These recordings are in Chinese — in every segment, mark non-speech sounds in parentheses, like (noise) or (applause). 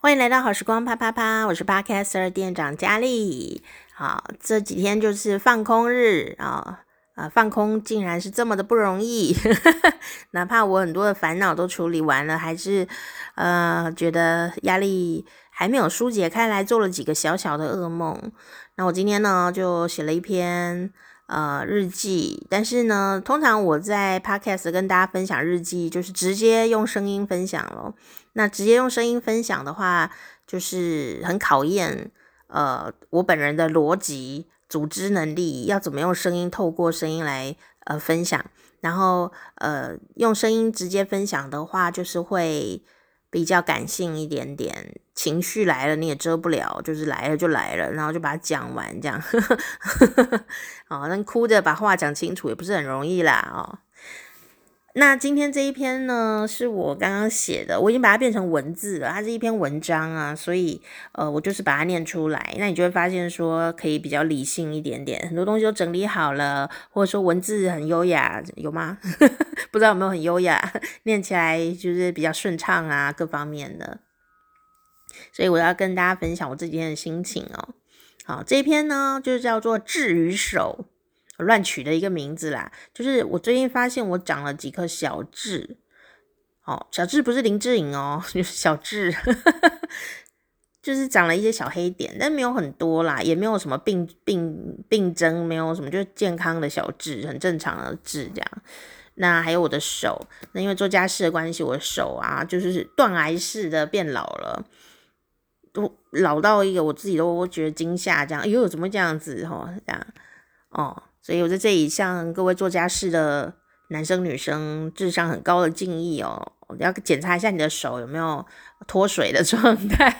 欢迎来到好时光啪啪啪，我是 Podcaster 店长佳丽。好，这几天就是放空日啊，啊，放空竟然是这么的不容易，(laughs) 哪怕我很多的烦恼都处理完了，还是呃觉得压力还没有疏解开来，做了几个小小的噩梦。那我今天呢就写了一篇呃日记，但是呢，通常我在 Podcast 跟大家分享日记，就是直接用声音分享咯。那直接用声音分享的话，就是很考验呃我本人的逻辑、组织能力，要怎么用声音透过声音来呃分享。然后呃用声音直接分享的话，就是会比较感性一点点，情绪来了你也遮不了，就是来了就来了，然后就把它讲完这样。(laughs) 哦，那哭着把话讲清楚也不是很容易啦哦。那今天这一篇呢，是我刚刚写的，我已经把它变成文字了。它是一篇文章啊，所以呃，我就是把它念出来。那你就会发现说，可以比较理性一点点，很多东西都整理好了，或者说文字很优雅，有吗？(laughs) 不知道有没有很优雅，(laughs) 念起来就是比较顺畅啊，各方面的。所以我要跟大家分享我这几天的心情哦。好，这一篇呢，就是叫做《痣与手》。乱取的一个名字啦，就是我最近发现我长了几颗小痣，哦，小痣不是林志颖哦，(laughs) 就是小痣，(laughs) 就是长了一些小黑点，但没有很多啦，也没有什么病病病症，没有什么，就是健康的小痣，很正常的痣这样。那还有我的手，那因为做家事的关系，我的手啊，就是断崖式的变老了，都老到一个我自己都觉得惊吓，这样，哎呦，怎么这样子哦，这样，哦。所以我在这里向各位做家事的男生女生致上很高的敬意哦。我要检查一下你的手有没有脱水的状态，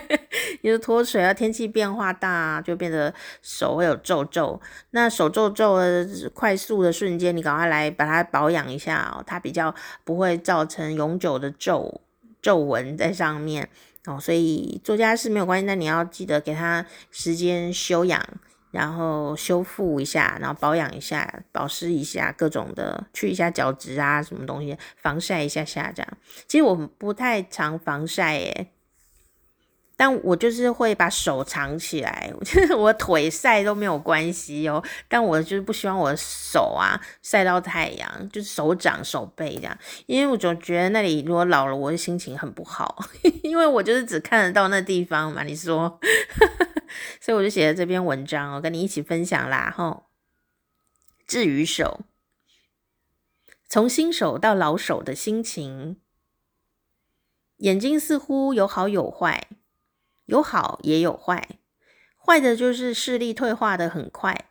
(laughs) 因为脱水啊，天气变化大，就变得手会有皱皱。那手皱皱的快速的瞬间，你赶快来把它保养一下哦，它比较不会造成永久的皱皱纹在上面哦。所以做家事没有关系，但你要记得给它时间休养。然后修复一下，然后保养一下，保湿一下，各种的去一下角质啊，什么东西，防晒一下下这样。其实我不太常防晒耶，但我就是会把手藏起来，(laughs) 就是我腿晒都没有关系哦，但我就是不希望我的手啊晒到太阳，就是手掌、手背这样，因为我总觉得那里如果老了，我的心情很不好，(laughs) 因为我就是只看得到那地方嘛，你说。所以我就写了这篇文章，我跟你一起分享啦。吼，至于手，从新手到老手的心情。眼睛似乎有好有坏，有好也有坏。坏的就是视力退化的很快，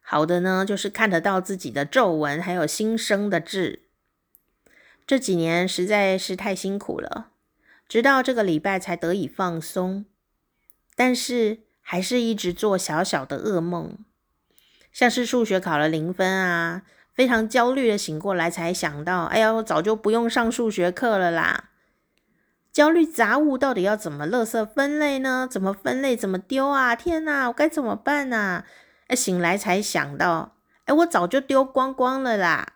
好的呢就是看得到自己的皱纹，还有新生的痣。这几年实在是太辛苦了，直到这个礼拜才得以放松，但是。还是一直做小小的噩梦，像是数学考了零分啊，非常焦虑的醒过来才想到，哎呀，我早就不用上数学课了啦。焦虑杂物到底要怎么垃圾分类呢？怎么分类？怎么丢啊？天哪，我该怎么办啊？哎，醒来才想到，哎，我早就丢光光了啦。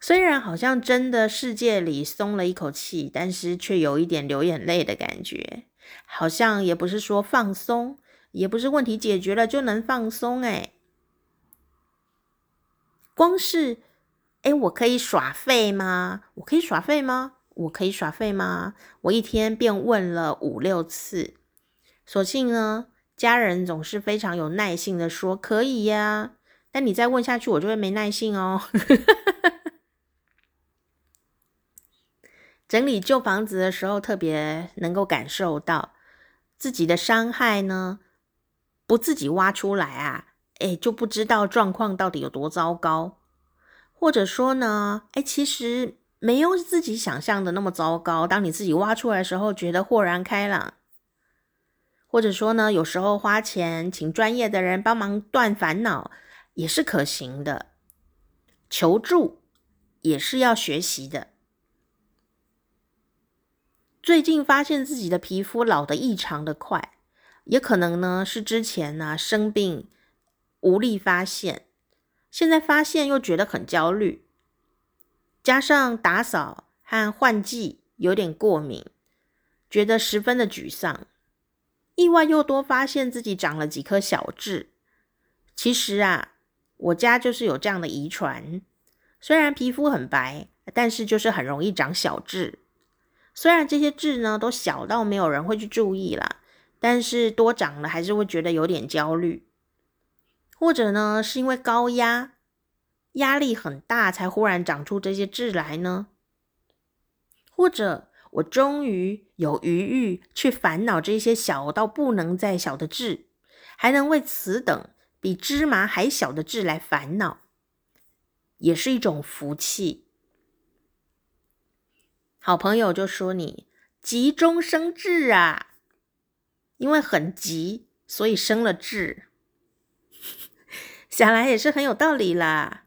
虽然好像真的世界里松了一口气，但是却有一点流眼泪的感觉。好像也不是说放松，也不是问题解决了就能放松诶。光是诶，我可以耍废吗？我可以耍废吗？我可以耍废吗？我一天便问了五六次，所幸呢，家人总是非常有耐性的说可以呀。但你再问下去，我就会没耐性哦。(laughs) 整理旧房子的时候，特别能够感受到自己的伤害呢，不自己挖出来啊，诶，就不知道状况到底有多糟糕。或者说呢，诶，其实没有自己想象的那么糟糕。当你自己挖出来的时候，觉得豁然开朗。或者说呢，有时候花钱请专业的人帮忙断烦恼也是可行的。求助也是要学习的。最近发现自己的皮肤老得异常的快，也可能呢是之前呢生病无力发现，现在发现又觉得很焦虑，加上打扫和换季有点过敏，觉得十分的沮丧。意外又多发现自己长了几颗小痣。其实啊，我家就是有这样的遗传。虽然皮肤很白，但是就是很容易长小痣。虽然这些痣呢都小到没有人会去注意啦，但是多长了还是会觉得有点焦虑。或者呢，是因为高压，压力很大才忽然长出这些痣来呢？或者我终于有余裕去烦恼这些小到不能再小的痣，还能为此等比芝麻还小的痣来烦恼，也是一种福气。好朋友就说你急中生智啊，因为很急，所以生了智。(laughs) 想来也是很有道理啦。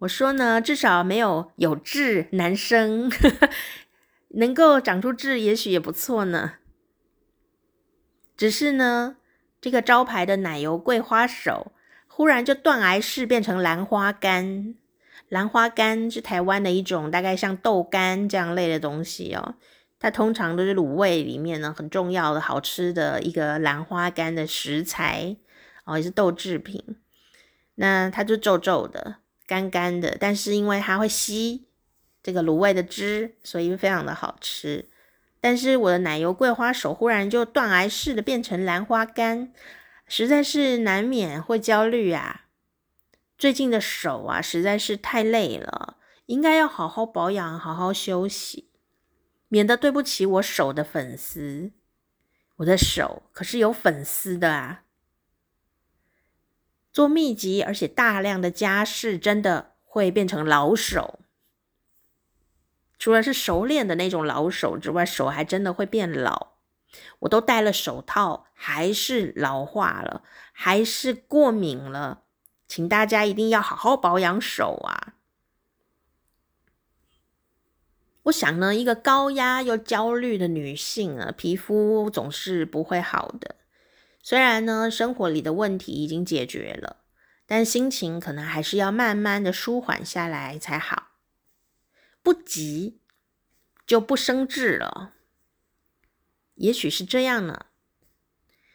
我说呢，至少没有有痣男生，(laughs) 能够长出痣，也许也不错呢。只是呢，这个招牌的奶油桂花手，忽然就断崖式变成兰花干。兰花干是台湾的一种大概像豆干这样类的东西哦，它通常都是卤味里面呢很重要的好吃的一个兰花干的食材哦，也是豆制品。那它就皱皱的、干干的，但是因为它会吸这个卤味的汁，所以非常的好吃。但是我的奶油桂花手忽然就断崖式的变成兰花干，实在是难免会焦虑啊。最近的手啊，实在是太累了，应该要好好保养，好好休息，免得对不起我手的粉丝。我的手可是有粉丝的啊！做密集而且大量的家事，真的会变成老手。除了是熟练的那种老手之外，手还真的会变老。我都戴了手套，还是老化了，还是过敏了。请大家一定要好好保养手啊！我想呢，一个高压又焦虑的女性啊，皮肤总是不会好的。虽然呢，生活里的问题已经解决了，但心情可能还是要慢慢的舒缓下来才好。不急就不生痣了，也许是这样呢。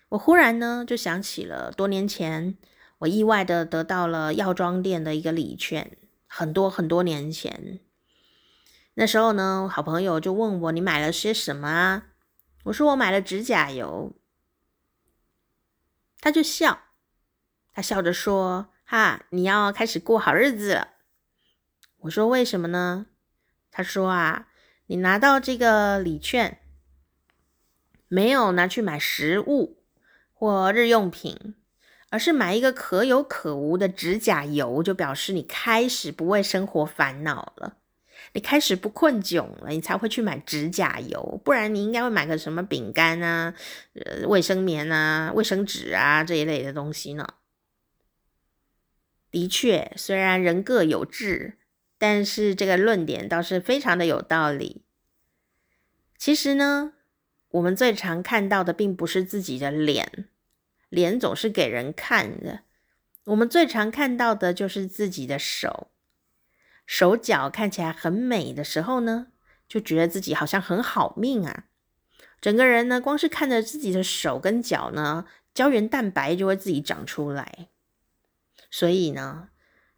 我忽然呢，就想起了多年前。我意外的得到了药妆店的一个礼券，很多很多年前。那时候呢，好朋友就问我：“你买了些什么啊？”我说：“我买了指甲油。”他就笑，他笑着说：“哈，你要开始过好日子了。”我说：“为什么呢？”他说：“啊，你拿到这个礼券，没有拿去买食物或日用品。”而是买一个可有可无的指甲油，就表示你开始不为生活烦恼了，你开始不困窘了，你才会去买指甲油。不然你应该会买个什么饼干啊、呃、卫生棉啊、卫生纸啊这一类的东西呢。的确，虽然人各有志，但是这个论点倒是非常的有道理。其实呢，我们最常看到的并不是自己的脸。脸总是给人看的，我们最常看到的就是自己的手，手脚看起来很美的时候呢，就觉得自己好像很好命啊。整个人呢，光是看着自己的手跟脚呢，胶原蛋白就会自己长出来。所以呢，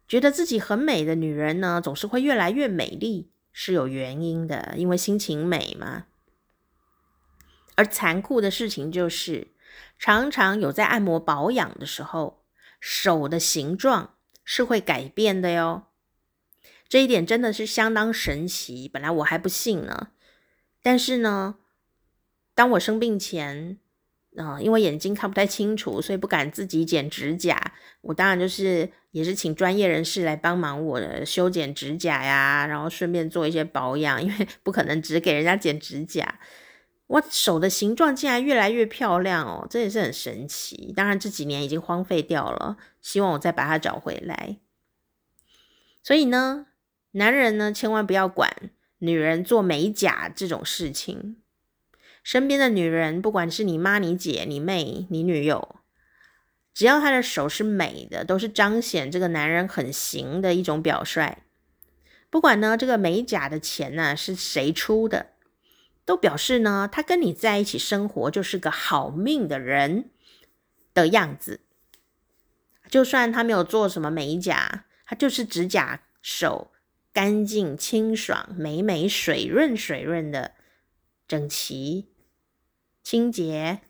觉得自己很美的女人呢，总是会越来越美丽，是有原因的，因为心情美嘛。而残酷的事情就是。常常有在按摩保养的时候，手的形状是会改变的哟。这一点真的是相当神奇。本来我还不信呢，但是呢，当我生病前，嗯、因为眼睛看不太清楚，所以不敢自己剪指甲。我当然就是也是请专业人士来帮忙我修剪指甲呀，然后顺便做一些保养，因为不可能只给人家剪指甲。我手的形状竟然越来越漂亮哦，这也是很神奇。当然这几年已经荒废掉了，希望我再把它找回来。所以呢，男人呢千万不要管女人做美甲这种事情。身边的女人，不管是你妈、你姐、你妹、你女友，只要她的手是美的，都是彰显这个男人很行的一种表率。不管呢这个美甲的钱呢是谁出的。都表示呢，他跟你在一起生活就是个好命的人的样子。就算他没有做什么美甲，他就是指甲手干净清爽、美美水润水润的整齐清洁，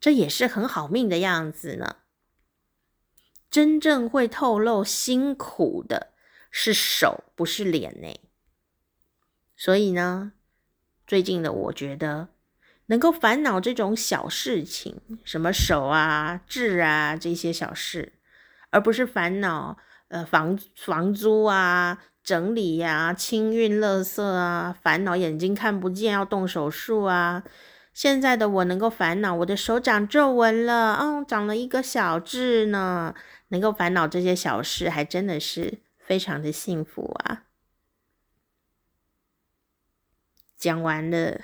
这也是很好命的样子呢。真正会透露辛苦的是手，不是脸呢。所以呢，最近的我觉得，能够烦恼这种小事情，什么手啊、痣啊这些小事，而不是烦恼呃房房租啊、整理呀、清运垃圾啊，烦恼眼睛看不见要动手术啊。现在的我能够烦恼我的手长皱纹了，哦，长了一个小痣呢，能够烦恼这些小事，还真的是非常的幸福啊。讲完了，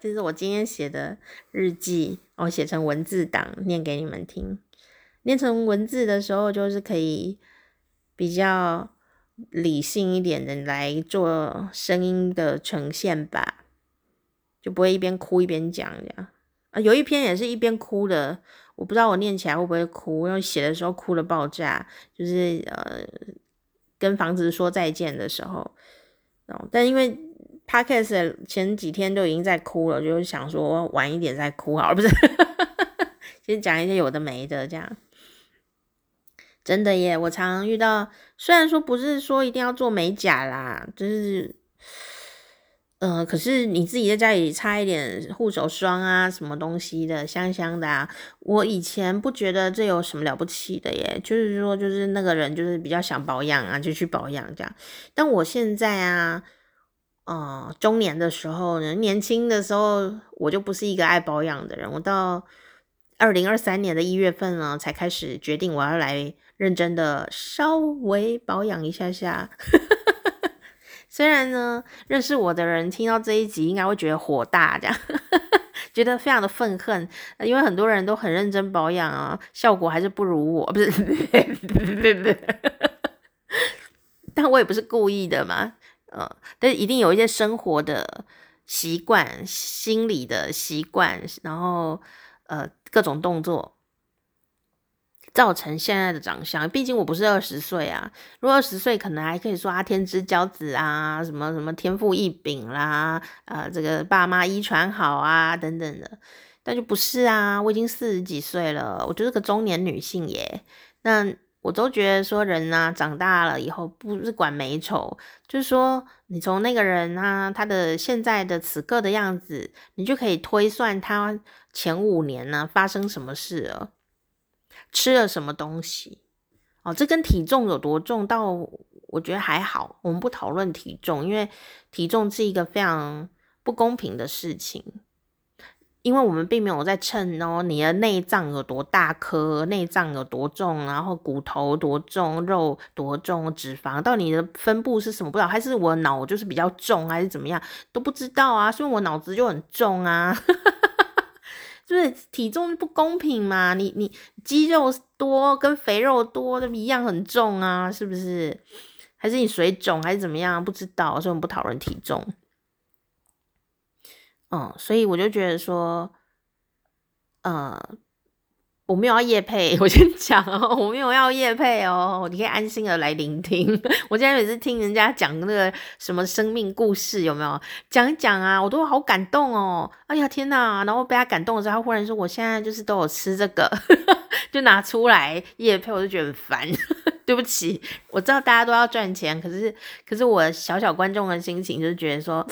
这是我今天写的日记，我写成文字档，念给你们听。念成文字的时候，就是可以比较理性一点的来做声音的呈现吧，就不会一边哭一边讲这样。啊，有一篇也是一边哭的，我不知道我念起来会不会哭，因为写的时候哭了爆炸，就是呃跟房子说再见的时候，但因为。Podcast 前几天都已经在哭了，就是想说晚一点再哭好了，不是？(laughs) 先讲一些有的没的，这样。真的耶，我常常遇到，虽然说不是说一定要做美甲啦，就是，(sighs) 呃，可是你自己在家里擦一点护手霜啊，什么东西的，香香的啊。我以前不觉得这有什么了不起的耶，就是说，就是那个人就是比较想保养啊，就去保养这样。但我现在啊。哦、中年的时候呢，年轻的时候我就不是一个爱保养的人。我到二零二三年的一月份呢，才开始决定我要来认真的稍微保养一下下。(laughs) 虽然呢，认识我的人听到这一集应该会觉得火大，这样 (laughs) 觉得非常的愤恨，因为很多人都很认真保养啊，效果还是不如我，(laughs) 不是？但我也不是故意的嘛。呃，但一定有一些生活的习惯、心理的习惯，然后呃各种动作，造成现在的长相。毕竟我不是二十岁啊，如果二十岁，可能还可以说啊天之骄子啊，什么什么天赋异禀啦，呃这个爸妈遗传好啊等等的。但就不是啊，我已经四十几岁了，我就是个中年女性耶。那。我都觉得说人啊，长大了以后不是管美丑，就是说你从那个人啊，他的现在的此刻的样子，你就可以推算他前五年呢发生什么事了，吃了什么东西。哦，这跟体重有多重，倒我觉得还好。我们不讨论体重，因为体重是一个非常不公平的事情。因为我们并没有在称哦，你的内脏有多大颗，内脏有多重，然后骨头多重，肉多重，脂肪到你的分布是什么不知道，还是我脑就是比较重，还是怎么样都不知道啊，所以我脑子就很重啊，(laughs) 就是体重不公平嘛，你你肌肉多跟肥肉多都一样很重啊，是不是？还是你水肿还是怎么样？不知道，所以我们不讨论体重。嗯，所以我就觉得说，呃，我没有要夜配，(laughs) 我先讲哦，我没有要夜配哦，你可以安心的来聆听。(laughs) 我现在每次听人家讲那个什么生命故事，有没有讲一讲啊？我都好感动哦。哎呀天哪！然后被他感动的时候，他忽然说：“我现在就是都有吃这个，(laughs) 就拿出来夜配，我就觉得很烦。对不起，我知道大家都要赚钱，可是可是我小小观众的心情就觉得说。(sighs) ”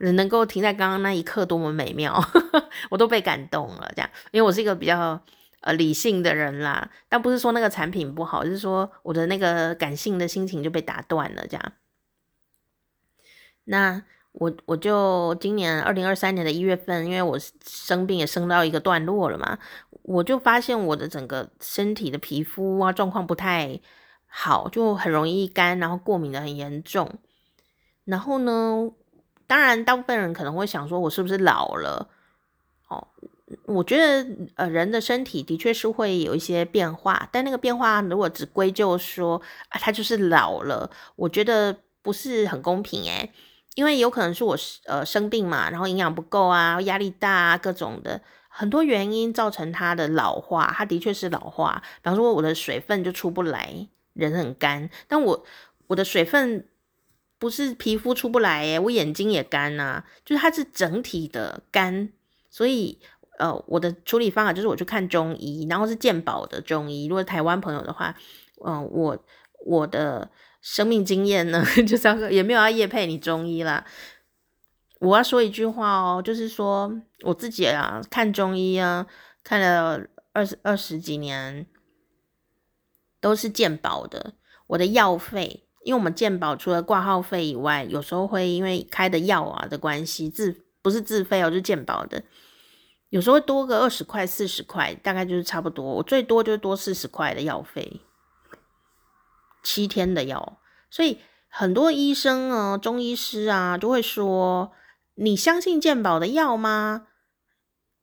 人能够停在刚刚那一刻多么美妙，(laughs) 我都被感动了。这样，因为我是一个比较呃理性的人啦，但不是说那个产品不好，就是说我的那个感性的心情就被打断了。这样，那我我就今年二零二三年的一月份，因为我生病也生到一个段落了嘛，我就发现我的整个身体的皮肤啊状况不太好，就很容易干，然后过敏的很严重，然后呢。当然，大部分人可能会想说，我是不是老了？哦，我觉得，呃，人的身体的确是会有一些变化，但那个变化如果只归咎说啊，他就是老了，我觉得不是很公平诶。因为有可能是我呃生病嘛，然后营养不够啊，压力大啊，各种的很多原因造成它的老化，它的确是老化。比方说我的水分就出不来，人很干，但我我的水分不是皮肤出不来耶，我眼睛也干呐，就是它是整体的干，所以呃我的处理方法就是我去看中医，然后是健保的中医。如果台湾朋友的话，嗯、我我的。生命经验呢，(laughs) 就是要也没有要业配你中医啦。我要说一句话哦，就是说我自己啊，看中医啊，看了二十二十几年，都是健保的。我的药费，因为我们健保除了挂号费以外，有时候会因为开的药啊的关系，自不是自费哦，就是健保的，有时候会多个二十块、四十块，大概就是差不多。我最多就多四十块的药费。七天的药，所以很多医生啊，中医师啊，就会说：“你相信健保的药吗？”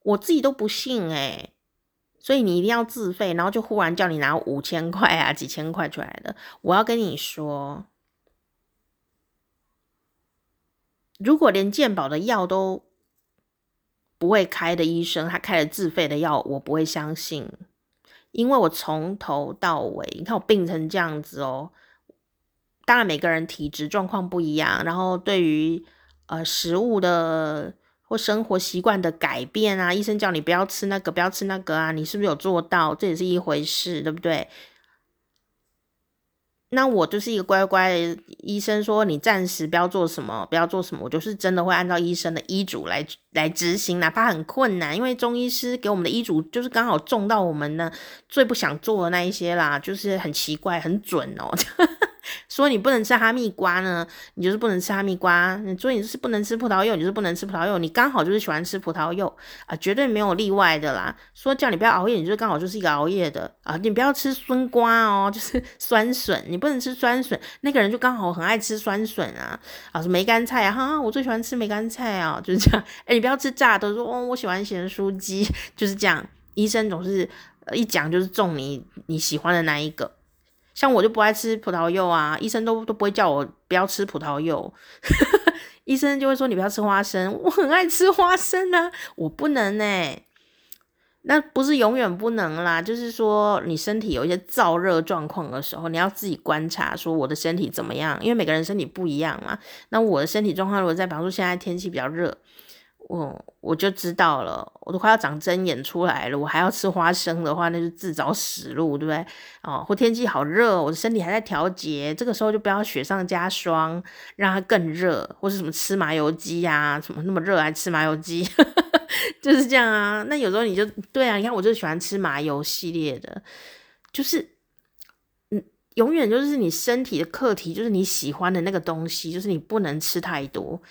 我自己都不信诶、所以你一定要自费，然后就忽然叫你拿五千块啊、几千块出来的。我要跟你说，如果连健保的药都不会开的医生，他开了自费的药，我不会相信。因为我从头到尾，你看我病成这样子哦。当然每个人体质状况不一样，然后对于呃食物的或生活习惯的改变啊，医生叫你不要吃那个，不要吃那个啊，你是不是有做到？这也是一回事，对不对？那我就是一个乖乖医生，说你暂时不要做什么，不要做什么，我就是真的会按照医生的医嘱来来执行，哪怕很困难，因为中医师给我们的医嘱就是刚好中到我们呢最不想做的那一些啦，就是很奇怪，很准哦。(laughs) 说你不能吃哈密瓜呢，你就是不能吃哈密瓜；你说你是不能吃葡萄柚，你就是不能吃葡萄柚。你刚好就是喜欢吃葡萄柚啊，绝对没有例外的啦。说叫你不要熬夜，你就是刚好就是一个熬夜的啊。你不要吃酸瓜哦，就是 (laughs) 酸笋，你不能吃酸笋。那个人就刚好很爱吃酸笋啊，啊，是梅干菜啊，哈，我最喜欢吃梅干菜啊，就是这样。哎，你不要吃炸的，说哦，我喜欢咸酥鸡，就是这样。医生总是一讲就是中你你喜欢的那一个。像我就不爱吃葡萄柚啊，医生都都不会叫我不要吃葡萄柚，(laughs) 医生就会说你不要吃花生，(laughs) 我很爱吃花生啊，我不能欸，那不是永远不能啦，就是说你身体有一些燥热状况的时候，你要自己观察说我的身体怎么样，因为每个人身体不一样嘛。那我的身体状况如果在，比方说现在天气比较热。我我就知道了，我都快要长针眼出来了。我还要吃花生的话，那就自找死路，对不对？哦，或天气好热，我的身体还在调节，这个时候就不要雪上加霜，让它更热，或是什么吃麻油鸡呀、啊，什么那么热还吃麻油鸡，(laughs) 就是这样啊。那有时候你就对啊，你看我就喜欢吃麻油系列的，就是嗯，永远就是你身体的课题，就是你喜欢的那个东西，就是你不能吃太多。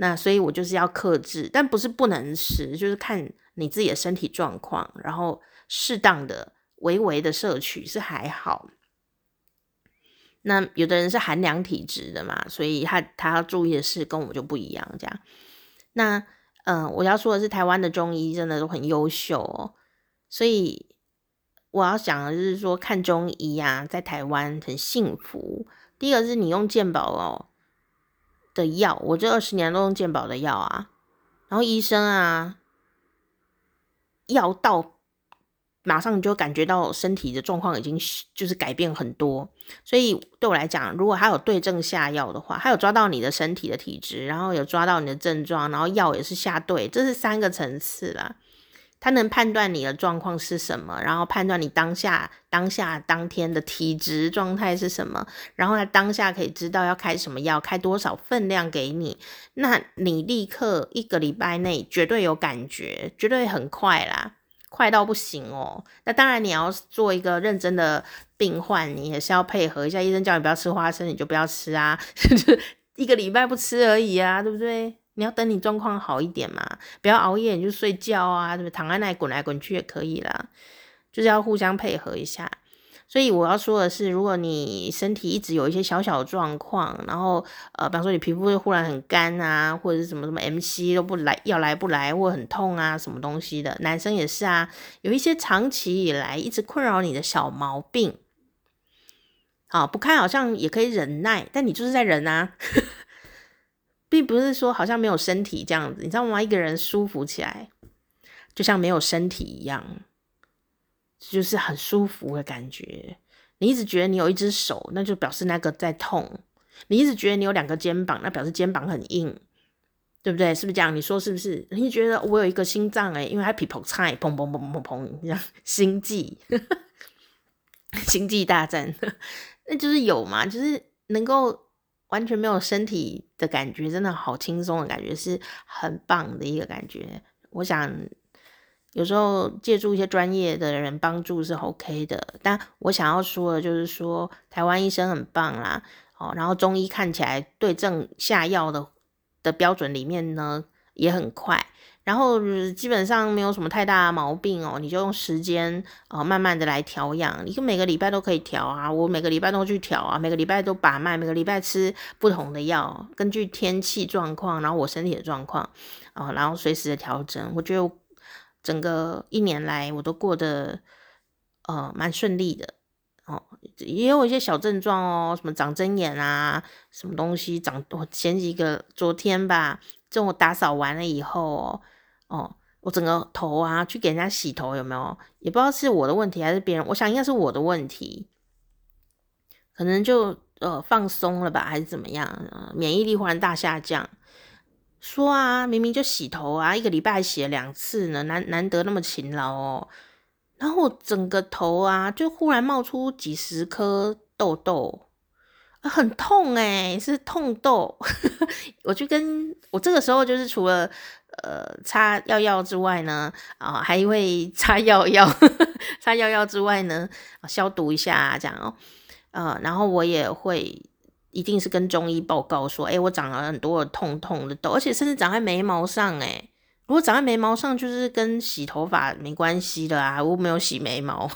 那所以，我就是要克制，但不是不能吃，就是看你自己的身体状况，然后适当的、微微的摄取是还好。那有的人是寒凉体质的嘛，所以他他要注意的事跟我就不一样。这样，那嗯、我要说的是，台湾的中医真的都很优秀哦。所以我要讲的就是说，看中医呀、啊，在台湾很幸福。第一个是你用健保哦。的药，我这二十年都用健保的药啊，然后医生啊，药到马上你就感觉到身体的状况已经就是改变很多，所以对我来讲，如果他有对症下药的话，他有抓到你的身体的体质，然后有抓到你的症状，然后药也是下对，这是三个层次啦。他能判断你的状况是什么，然后判断你当下、当下、当天的体质状态是什么，然后他当下可以知道要开什么药，开多少分量给你，那你立刻一个礼拜内绝对有感觉，绝对很快啦，快到不行哦。那当然你要做一个认真的病患，你也是要配合一下，医生叫你不要吃花生，你就不要吃啊，(laughs) 一个礼拜不吃而已啊，对不对？你要等你状况好一点嘛，不要熬夜，你就睡觉啊，对不？躺在那里滚来滚去也可以啦，就是要互相配合一下。所以我要说的是，如果你身体一直有一些小小的状况，然后呃，比方说你皮肤会忽然很干啊，或者是什么什么 MC 都不来，要来不来，或很痛啊，什么东西的，男生也是啊，有一些长期以来一直困扰你的小毛病，好，不看好像也可以忍耐，但你就是在忍啊。并不是说好像没有身体这样子，你知道吗？一个人舒服起来，就像没有身体一样，就是很舒服的感觉。你一直觉得你有一只手，那就表示那个在痛；你一直觉得你有两个肩膀，那表示肩膀很硬，对不对？是不是这样？你说是不是？你觉得我有一个心脏诶，因为它噼砰菜砰砰砰砰砰这样，星际，(laughs) 星际大战，(laughs) 那就是有嘛，就是能够。完全没有身体的感觉，真的好轻松的感觉，是很棒的一个感觉。我想有时候借助一些专业的人帮助是 OK 的，但我想要说的就是说，台湾医生很棒啦，哦，然后中医看起来对症下药的的标准里面呢也很快。然后基本上没有什么太大的毛病哦，你就用时间啊、哦，慢慢的来调养。你每个礼拜都可以调啊，我每个礼拜都去调啊，每个礼拜都把脉，每个礼拜吃不同的药，根据天气状况，然后我身体的状况啊、哦，然后随时的调整。我觉得整个一年来我都过得呃蛮顺利的哦，也有一些小症状哦，什么长针眼啊，什么东西长，我前几个昨天吧，中午打扫完了以后哦。哦，我整个头啊，去给人家洗头有没有？也不知道是我的问题还是别人，我想应该是我的问题，可能就呃放松了吧，还是怎么样？免疫力忽然大下降。说啊，明明就洗头啊，一个礼拜洗了两次呢，难难得那么勤劳哦。然后整个头啊，就忽然冒出几十颗痘痘，很痛诶，是痛痘。(laughs) 我就跟我这个时候就是除了。呃，擦药药之外呢，啊，还会擦药药，(laughs) 擦药药之外呢，消毒一下这样哦，呃，然后我也会一定是跟中医报告说，哎，我长了很多的痛痛的痘，而且甚至长在眉毛上，哎，如果长在眉毛上，就是跟洗头发没关系的啊，我没有洗眉毛，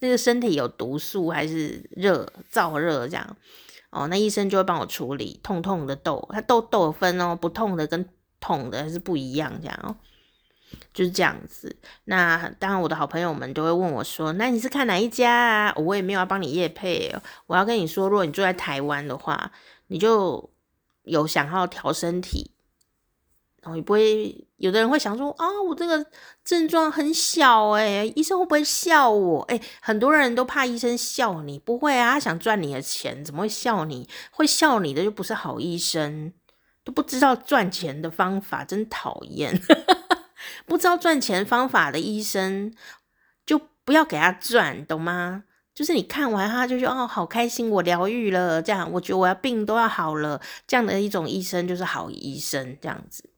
那个身体有毒素还是热燥热这样，哦，那医生就会帮我处理痛痛的痘，它痘痘分哦，不痛的跟痛的还是不一样，这样哦，就是这样子。那当然，我的好朋友们都会问我说：“那你是看哪一家啊？”我也没有要帮你业配哦。我要跟你说，如果你住在台湾的话，你就有想要调身体，然后也不会。有的人会想说：“啊，我这个症状很小，诶，医生会不会笑我？”诶，很多人都怕医生笑你，不会啊，他想赚你的钱，怎么会笑你？会笑你的就不是好医生。都不知道赚钱的方法，真讨厌！(laughs) 不知道赚钱方法的医生，就不要给他赚，懂吗？就是你看完他就说哦，好开心，我疗愈了，这样我觉得我要病都要好了，这样的一种医生就是好医生，这样子。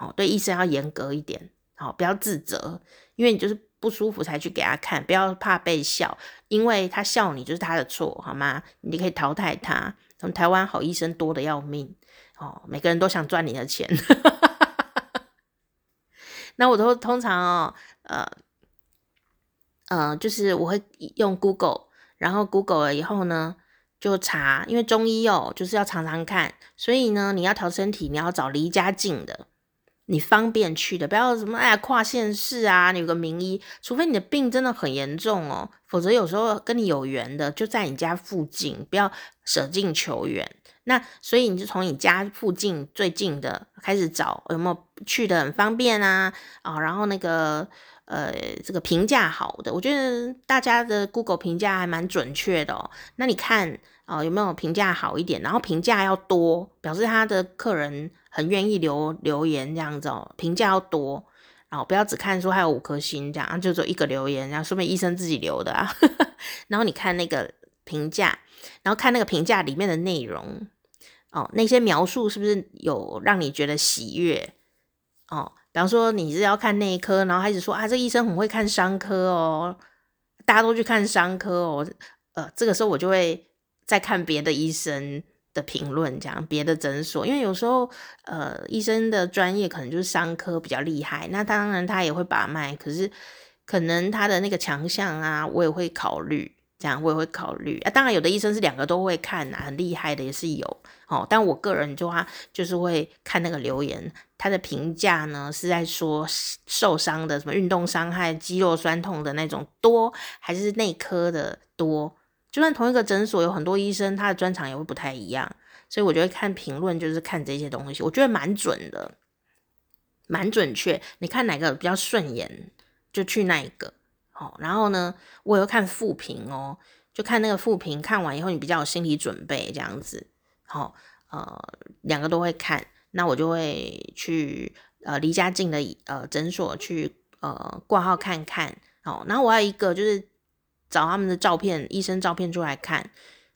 好，对医生要严格一点，好，不要自责，因为你就是不舒服才去给他看，不要怕被笑，因为他笑你就是他的错，好吗？你可以淘汰他。从台湾好医生多的要命。哦，每个人都想赚你的钱，(laughs) 那我都通常哦，呃，呃，就是我会用 Google，然后 Google 了以后呢，就查，因为中医哦，就是要常常看，所以呢，你要调身体，你要找离家近的，你方便去的，不要什么哎呀跨县市啊，你有个名医，除非你的病真的很严重哦，否则有时候跟你有缘的就在你家附近，不要舍近求远。那所以你就从你家附近最近的开始找，有没有去的很方便啊？啊、然后那个呃，这个评价好的，我觉得大家的 Google 评价还蛮准确的哦。那你看啊、有没有评价好一点？然后评价要多，表示他的客人很愿意留留言这样子哦。评价要多，然后不要只看说还有五颗星这样，就做一个留言，然后说明医生自己留的啊。(laughs) 然后你看那个评价，然后看那个评价里面的内容。哦，那些描述是不是有让你觉得喜悦？哦，比方说你是要看内科，然后开始说啊，这医生很会看伤科哦，大家都去看伤科哦，呃，这个时候我就会再看别的医生的评论，讲别的诊所，因为有时候呃，医生的专业可能就是伤科比较厉害，那当然他也会把脉，可是可能他的那个强项啊，我也会考虑。这样我也会考虑啊，当然有的医生是两个都会看、啊，很厉害的也是有哦。但我个人就话就是会看那个留言，他的评价呢是在说受伤的什么运动伤害、肌肉酸痛的那种多，还是内科的多？就算同一个诊所有很多医生，他的专长也会不太一样。所以我就会看评论，就是看这些东西，我觉得蛮准的，蛮准确。你看哪个比较顺眼，就去那一个。好，然后呢，我也会看复评哦，就看那个复评，看完以后你比较有心理准备这样子。好，呃，两个都会看，那我就会去呃离家近的呃诊所去呃挂号看看。好，然后我还有一个就是找他们的照片，医生照片出来看。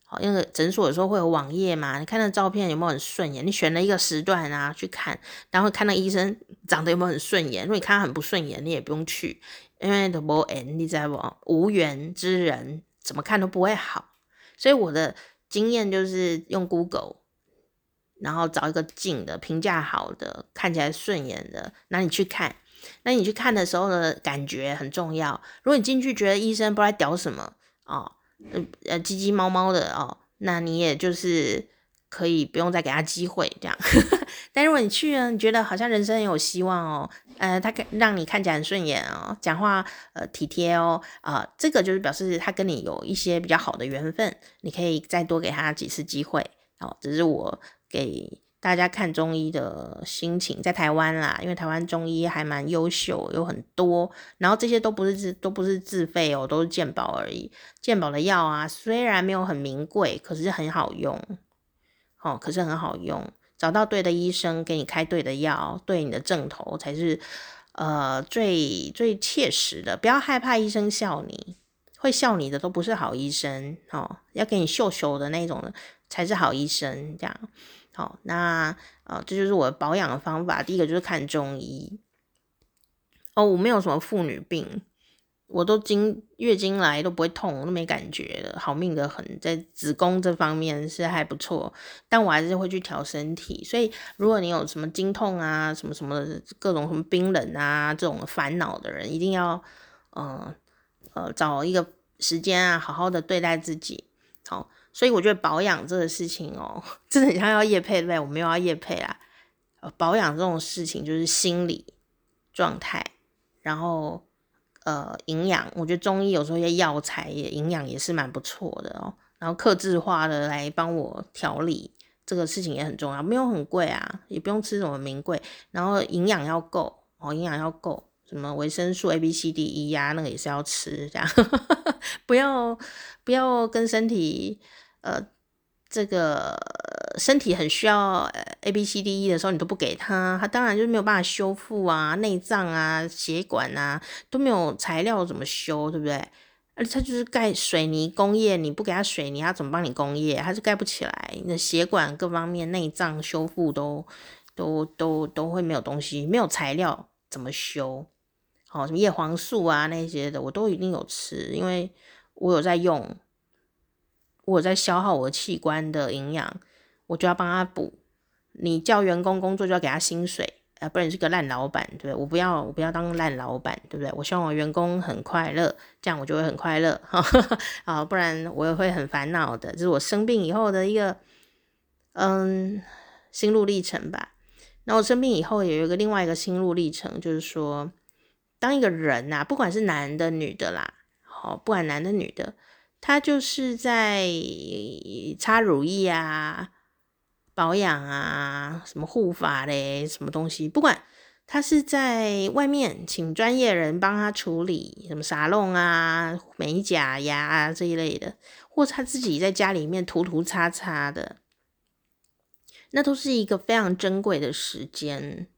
好，因为诊所有时候会有网页嘛，你看那照片有没有很顺眼？你选了一个时段啊去看，然后看那医生长得有没有很顺眼。如果你看他很不顺眼，你也不用去，因为都无缘，你知道不？无缘之人怎么看都不会好。所以我的经验就是用 Google，然后找一个近的、评价好的、看起来顺眼的，那你去看。那你去看的时候呢感觉很重要。如果你进去觉得医生不知道屌什么哦。呃呃，鸡鸡猫猫的哦，那你也就是可以不用再给他机会这样。(laughs) 但如果你去了，你觉得好像人生很有希望哦，呃，他让你看起来很顺眼哦，讲话呃体贴哦，啊、这个就是表示他跟你有一些比较好的缘分，你可以再多给他几次机会哦。这是我给。大家看中医的心情，在台湾啦，因为台湾中医还蛮优秀，有很多，然后这些都不是自都不是自费哦，都是健保而已。健保的药啊，虽然没有很名贵，可是很好用，哦，可是很好用。找到对的医生，给你开对的药，对你的症头才是呃最最切实的。不要害怕医生笑你，会笑你的都不是好医生哦，要给你秀秀的那种才是好医生，这样。好，那呃，这就是我保养的方法。第一个就是看中医。哦，我没有什么妇女病，我都经月经来都不会痛，我都没感觉的，好命的很，在子宫这方面是还不错。但我还是会去调身体，所以如果你有什么经痛啊，什么什么各种什么冰冷啊这种烦恼的人，一定要呃呃找一个时间啊，好好的对待自己。好。所以我觉得保养这个事情哦，真的很像要夜配对不对？我没有要夜配啊。保养这种事情就是心理状态，然后呃营养，我觉得中医有时候一些药材也营养也是蛮不错的哦。然后克制化的来帮我调理，这个事情也很重要，没有很贵啊，也不用吃什么名贵。然后营养要够哦，营养要够，什么维生素 A、B、C、D、E 呀，那个也是要吃，这样 (laughs) 不要不要跟身体。呃，这个身体很需要 A B C D E 的时候，你都不给他，他当然就没有办法修复啊，内脏啊、血管啊都没有材料怎么修，对不对？而他就是盖水泥工业，你不给他水泥，他怎么帮你工业？他是盖不起来，那血管各方面内脏修复都都都都会没有东西，没有材料怎么修？好，什么叶黄素啊那些的，我都一定有吃，因为我有在用。我在消耗我器官的营养，我就要帮他补。你叫员工工作就要给他薪水，呃，不然你是个烂老板，对不对？我不要，我不要当烂老板，对不对？我希望我员工很快乐，这样我就会很快乐，(laughs) 啊，不然我也会很烦恼的。这是我生病以后的一个，嗯，心路历程吧。那我生病以后也有一个另外一个心路历程，就是说，当一个人呐、不管是男的女的啦，好，不管男的女的。他就是在擦乳液啊、保养啊、什么护发嘞、什么东西，不管他是在外面请专业人帮他处理，什么沙龙啊、美甲呀这一类的，或他自己在家里面涂涂擦擦的，那都是一个非常珍贵的时间，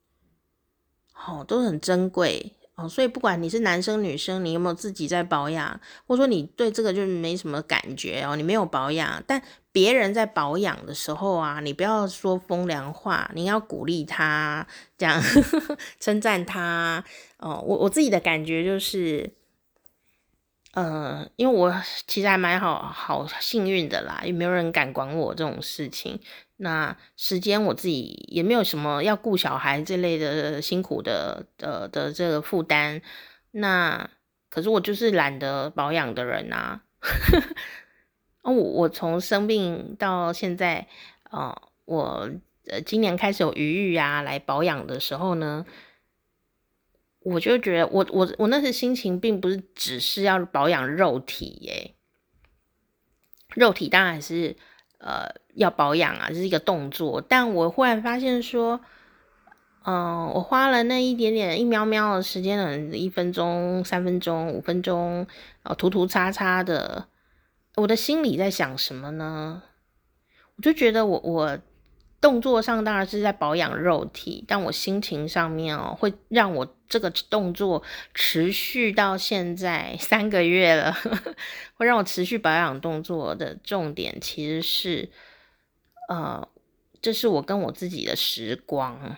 好，都很珍贵。哦，所以不管你是男生女生，你有没有自己在保养，或者说你对这个就没什么感觉哦，你没有保养，但别人在保养的时候啊，你不要说风凉话，你要鼓励他，这样 (laughs) 称赞他。哦，我我自己的感觉就是，呃，因为我其实还蛮好好幸运的啦，也没有人敢管我这种事情。那时间我自己也没有什么要顾小孩这类的辛苦的的的这个负担，那可是我就是懒得保养的人啊。(laughs) 哦，我我从生病到现在，哦、呃，我呃今年开始有余裕啊来保养的时候呢，我就觉得我我我那时心情并不是只是要保养肉体耶，肉体当然是。呃要保养啊，这是一个动作。但我忽然发现说，嗯，我花了那一点点一喵喵的时间呢，一分钟、三分钟、五分钟，啊，涂涂擦擦的，我的心里在想什么呢？我就觉得我我。动作上当然是在保养肉体，但我心情上面哦，会让我这个动作持续到现在三个月了，(laughs) 会让我持续保养动作的重点其实是，呃，这是我跟我自己的时光。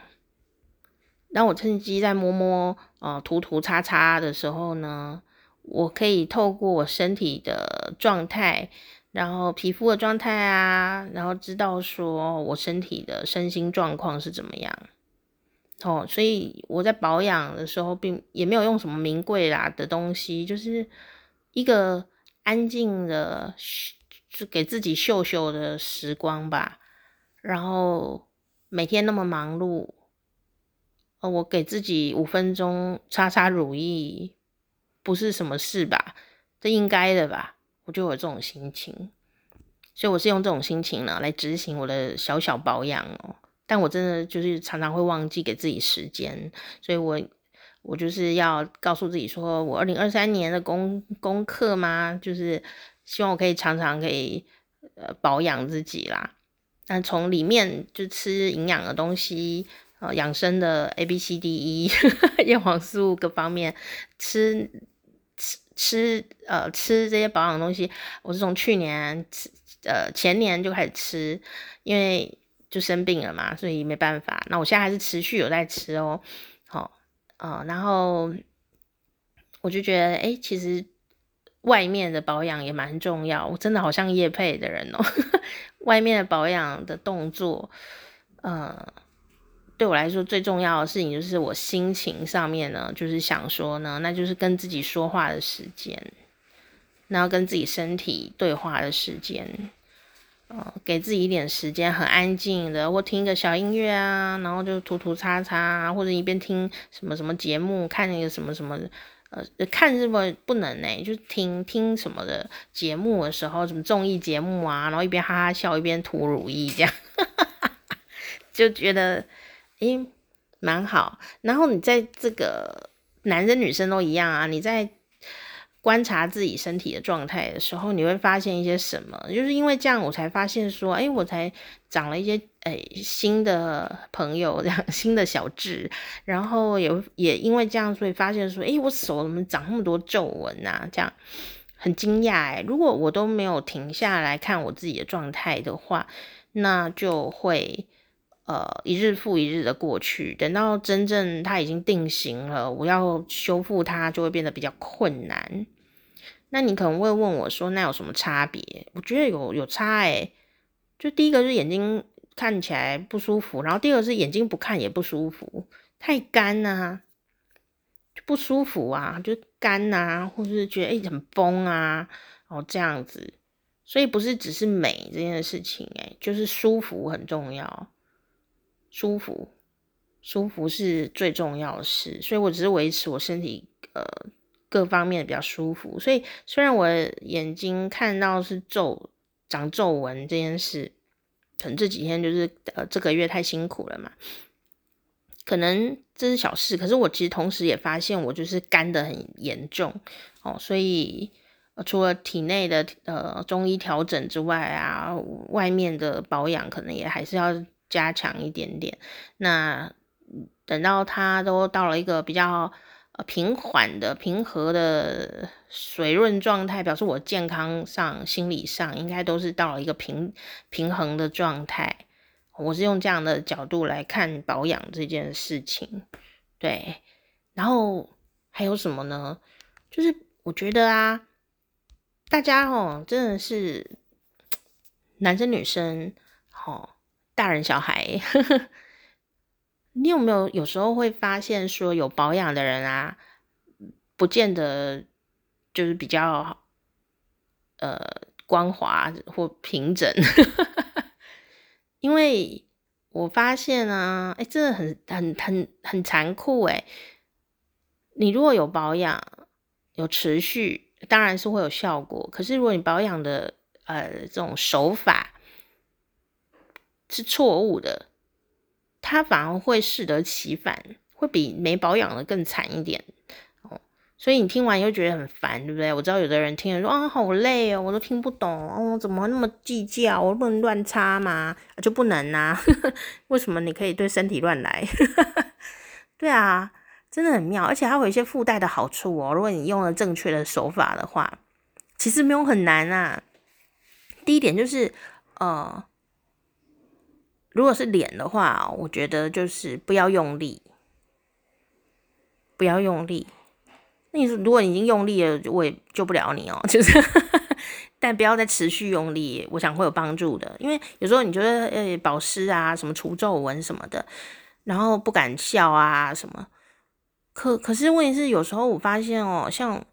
当我趁机在摸摸、呃涂涂擦擦的时候呢，我可以透过我身体的状态。然后皮肤的状态啊，然后知道说我身体的身心状况是怎么样，哦，所以我在保养的时候并也没有用什么名贵啦的东西，就是一个安静的，就给自己秀秀的时光吧。然后每天那么忙碌，哦，我给自己五分钟擦擦乳液，不是什么事吧？这应该的吧？我就有这种心情，所以我是用这种心情呢来执行我的小小保养哦。但我真的就是常常会忘记给自己时间，所以我我就是要告诉自己说，我二零二三年的功功课嘛，就是希望我可以常常可以呃保养自己啦。那从里面就吃营养的东西，呃养生的 A B C D E (laughs) 叶黄素各方面吃。吃呃吃这些保养的东西，我是从去年吃呃前年就开始吃，因为就生病了嘛，所以没办法。那我现在还是持续有在吃哦，好、哦、呃，然后我就觉得哎，其实外面的保养也蛮重要。我真的好像叶配的人哦，(laughs) 外面的保养的动作，呃。对我来说最重要的事情就是我心情上面呢，就是想说呢，那就是跟自己说话的时间，然后跟自己身体对话的时间，呃，给自己一点时间，很安静的，或听个小音乐啊，然后就涂涂擦擦，或者一边听什么什么节目，看那个什么什么，呃，看什么不能呢？就听听什么的节目的时候，什么综艺节目啊，然后一边哈哈笑，一边涂乳液，这样，(laughs) 就觉得。诶，蛮好。然后你在这个男生女生都一样啊，你在观察自己身体的状态的时候，你会发现一些什么？就是因为这样，我才发现说，诶，我才长了一些诶新的朋友，这样新的小痣。然后也也因为这样，所以发现说，诶，我手怎么长那么多皱纹啊？这样很惊讶诶，如果我都没有停下来看我自己的状态的话，那就会。呃，一日复一日的过去，等到真正它已经定型了，我要修复它就会变得比较困难。那你可能会问我说，那有什么差别？我觉得有有差诶，就第一个是眼睛看起来不舒服，然后第二个是眼睛不看也不舒服，太干啊，就不舒服啊，就干啊，或是觉得诶很崩啊，哦这样子，所以不是只是美这件事情诶，就是舒服很重要。舒服，舒服是最重要的事，所以我只是维持我身体呃各方面比较舒服。所以虽然我眼睛看到是皱长皱纹这件事，可能这几天就是呃这个月太辛苦了嘛，可能这是小事。可是我其实同时也发现我就是干得很严重哦，所以除了体内的呃中医调整之外啊，外面的保养可能也还是要。加强一点点，那等到它都到了一个比较平缓的、平和的水润状态，表示我健康上、心理上应该都是到了一个平平衡的状态。我是用这样的角度来看保养这件事情，对。然后还有什么呢？就是我觉得啊，大家哦，真的是 (tsk) 男生女生，哦。大人小孩，(laughs) 你有没有有时候会发现说有保养的人啊，不见得就是比较呃光滑或平整，(laughs) 因为我发现啊，哎、真的很很很很残酷哎。你如果有保养，有持续，当然是会有效果。可是如果你保养的呃这种手法，是错误的，它反而会适得其反，会比没保养的更惨一点。所以你听完又觉得很烦，对不对？我知道有的人听了说啊，好累哦，我都听不懂哦，怎么那么计较？我不能乱擦吗？就不能啊？(laughs) 为什么你可以对身体乱来？(laughs) 对啊，真的很妙，而且它有一些附带的好处哦。如果你用了正确的手法的话，其实没有很难啊。第一点就是，呃，如果是脸的话，我觉得就是不要用力，不要用力。那你说，如果你已经用力了，我也救不了你哦。(laughs) 就是，但不要再持续用力，我想会有帮助的。因为有时候你觉得，呃，保湿啊，什么除皱纹什么的，然后不敢笑啊，什么。可可是问题是，有时候我发现哦，像，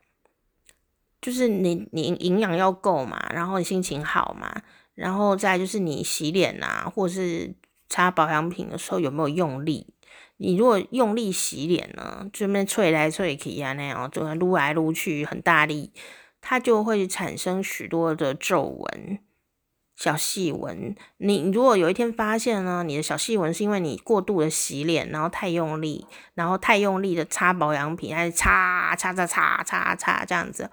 就是你你营养要够嘛，然后你心情好嘛，然后再就是你洗脸啊，或者是擦保养品的时候有没有用力？你如果用力洗脸呢，这边吹来吹去啊，那样就撸来撸去很大力，它就会产生许多的皱纹、小细纹。你如果有一天发现呢，你的小细纹是因为你过度的洗脸，然后太用力，然后太用力的擦保养品，还是擦擦擦擦擦擦这样子。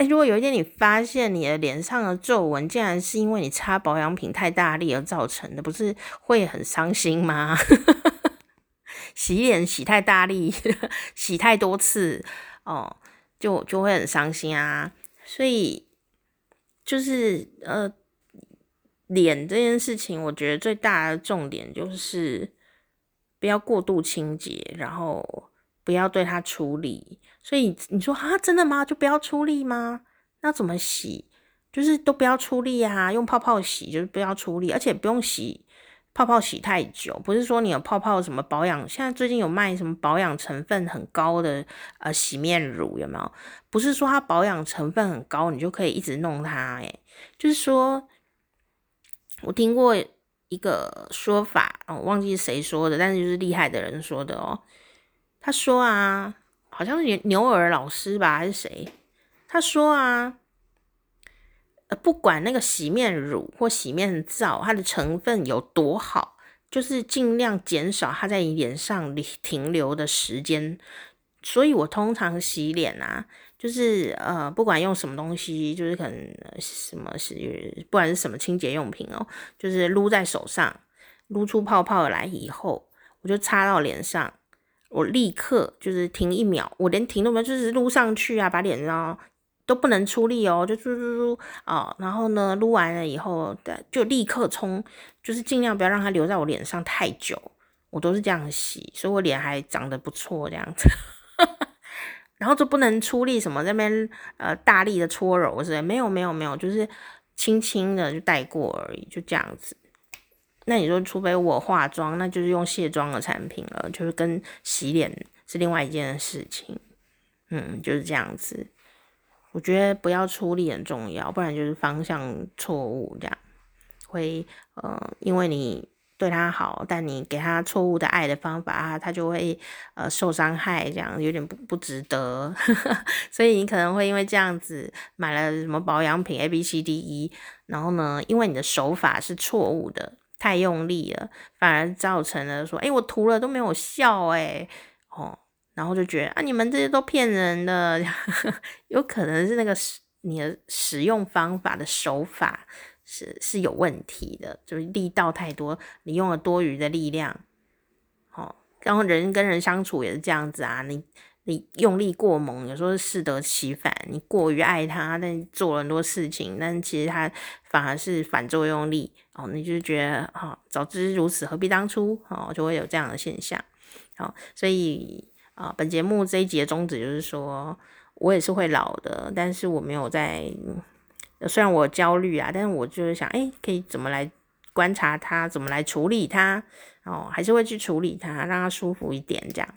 哎，如果有一天你发现你的脸上的皱纹竟然是因为你擦保养品太大力而造成的，不是会很伤心吗？(laughs) 洗脸洗太大力，洗太多次哦，就就会很伤心啊。所以就是呃，脸这件事情，我觉得最大的重点就是不要过度清洁，然后不要对它出力。所以你说啊，真的吗？就不要出力吗？那怎么洗？就是都不要出力啊，用泡泡洗，就是不要出力，而且不用洗。泡泡洗太久，不是说你有泡泡什么保养，现在最近有卖什么保养成分很高的呃洗面乳有没有？不是说它保养成分很高，你就可以一直弄它，诶，就是说，我听过一个说法，我忘记谁说的，但是就是厉害的人说的哦。他说啊，好像是牛牛尔老师吧，还是谁？他说啊。呃不管那个洗面乳或洗面皂，它的成分有多好，就是尽量减少它在你脸上停留的时间。所以我通常洗脸啊，就是呃，不管用什么东西，就是可能什么是，不管是什么清洁用品哦，就是撸在手上，撸出泡泡来以后，我就擦到脸上，我立刻就是停一秒，我连停都没有，就是撸上去啊，把脸上。都不能出力哦，就撸撸撸啊，然后呢，撸完了以后，就立刻冲，就是尽量不要让它留在我脸上太久。我都是这样洗，所以我脸还长得不错这样子。(laughs) 然后就不能出力，什么那边呃大力的搓揉是没有没有没有，就是轻轻的就带过而已，就这样子。那你说，除非我化妆，那就是用卸妆的产品了，就是跟洗脸是另外一件事情。嗯，就是这样子。我觉得不要出力很重要，不然就是方向错误，这样会呃，因为你对他好，但你给他错误的爱的方法，他就会呃受伤害，这样有点不不值得，(laughs) 所以你可能会因为这样子买了什么保养品 A B C D E，然后呢，因为你的手法是错误的，太用力了，反而造成了说，诶，我涂了都没有效，诶。哦。然后就觉得啊，你们这些都骗人的，(laughs) 有可能是那个使你的使用方法的手法是是有问题的，就是力道太多，你用了多余的力量。哦，然后人跟人相处也是这样子啊，你你用力过猛，有时候适得其反。你过于爱他，但做了很多事情，但其实他反而是反作用力。哦，你就觉得啊、早知如此，何必当初？哦，就会有这样的现象。好、所以。啊，本节目这一集的宗旨就是说，我也是会老的，但是我没有在，虽然我焦虑啊，但是我就是想，哎，可以怎么来观察它，怎么来处理它，哦，还是会去处理它，让它舒服一点，这样，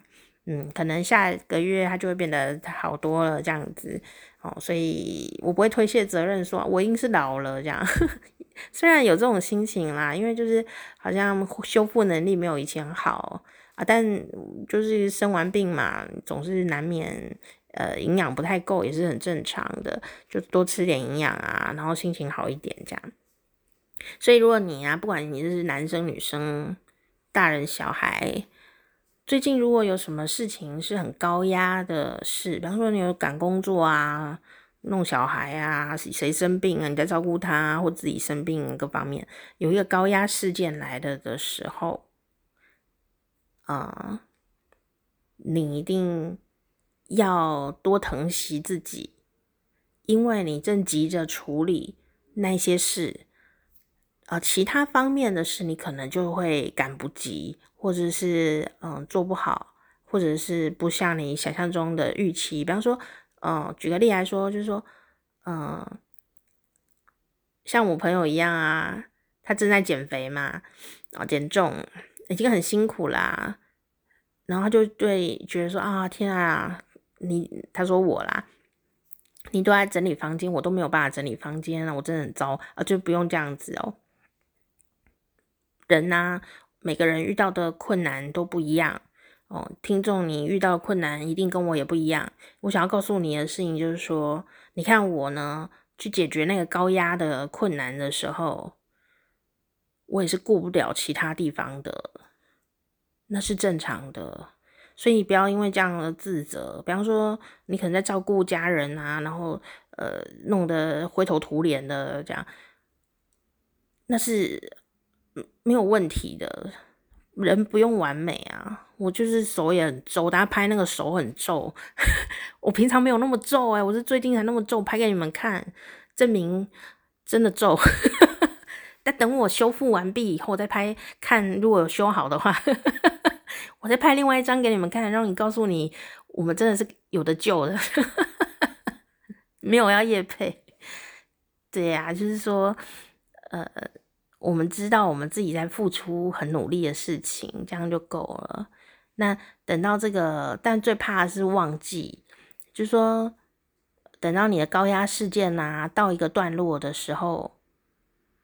嗯，可能下个月它就会变得好多了，这样子，哦，所以我不会推卸责任说，我已经是老了，这样，(laughs) 虽然有这种心情啦，因为就是好像修复能力没有以前好。啊，但就是生完病嘛，总是难免呃营养不太够，也是很正常的，就多吃点营养啊，然后心情好一点这样。所以如果你啊，不管你是男生女生、大人小孩，最近如果有什么事情是很高压的事，比方说你有赶工作啊、弄小孩啊、谁生病啊，你在照顾他，或自己生病各方面，有一个高压事件来了的时候，啊、你一定要多疼惜自己，因为你正急着处理那些事，呃，其他方面的事你可能就会赶不及。或者是嗯做不好，或者是不像你想象中的预期。比方说，嗯，举个例来说，就是说，嗯，像我朋友一样啊，他正在减肥嘛，啊，减重已经很辛苦啦，然后他就对觉得说啊，天啊，你他说我啦，你都在整理房间，我都没有办法整理房间啊，我真的很糟啊，就不用这样子哦，人呐。每个人遇到的困难都不一样哦，听众，你遇到困难一定跟我也不一样。我想要告诉你的事情就是说，你看我呢，去解决那个高压的困难的时候，我也是顾不了其他地方的，那是正常的。所以不要因为这样的自责，比方说你可能在照顾家人啊，然后呃弄得灰头土脸的这样，那是。没有问题的，人不用完美啊。我就是手也很皱，大家拍那个手很皱，(laughs) 我平常没有那么皱哎、我是最近才那么皱，拍给你们看，证明真的皱。(laughs) 但等我修复完毕以后再拍，看如果有修好的话，(laughs) 我再拍另外一张给你们看，让你告诉你，我们真的是有得救的。没有要业配，对呀、就是说，呃。我们知道我们自己在付出很努力的事情，这样就够了。那等到这个，但最怕的是忘记，就说，等到你的高压事件啊到一个段落的时候，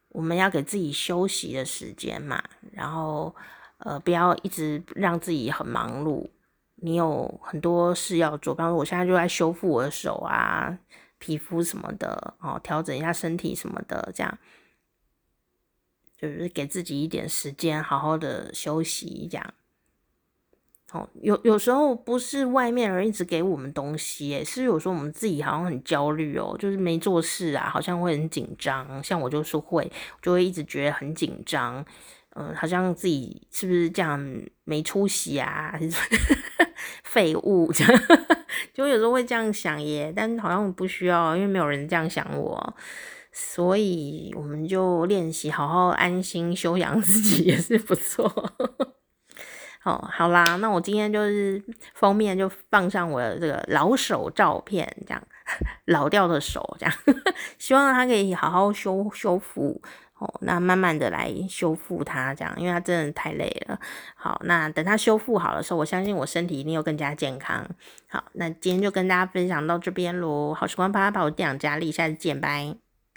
我们要给自己休息的时间嘛。然后，呃，不要一直让自己很忙碌。你有很多事要做，比方说我现在就在修复我的手啊、皮肤什么的哦，调整一下身体什么的，这样。就是给自己一点时间，好好的休息，这样。哦，有有时候不是外面人一直给我们东西，诶，是有时候我们自己好像很焦虑哦，就是没做事啊，好像会很紧张。像我就是会，就会一直觉得很紧张，嗯，好像自己是不是这样没出息啊，(laughs) 废物这样，(laughs) 就有时候会这样想耶，但好像不需要，因为没有人这样想我。所以我们就练习好好安心休养自己 (laughs) 也是不错。好，好啦，那我今天就是封面就放上我的这个老手照片，这样老掉的手，这样 (laughs) 希望它可以好好修修复哦。那慢慢的来修复它，这样，因为它真的太累了。好，那等它修复好的时候，我相信我身体一定又更加健康。好，那今天就跟大家分享到这边喽。好时光啪啪啪，我店长佳丽，下次见，拜。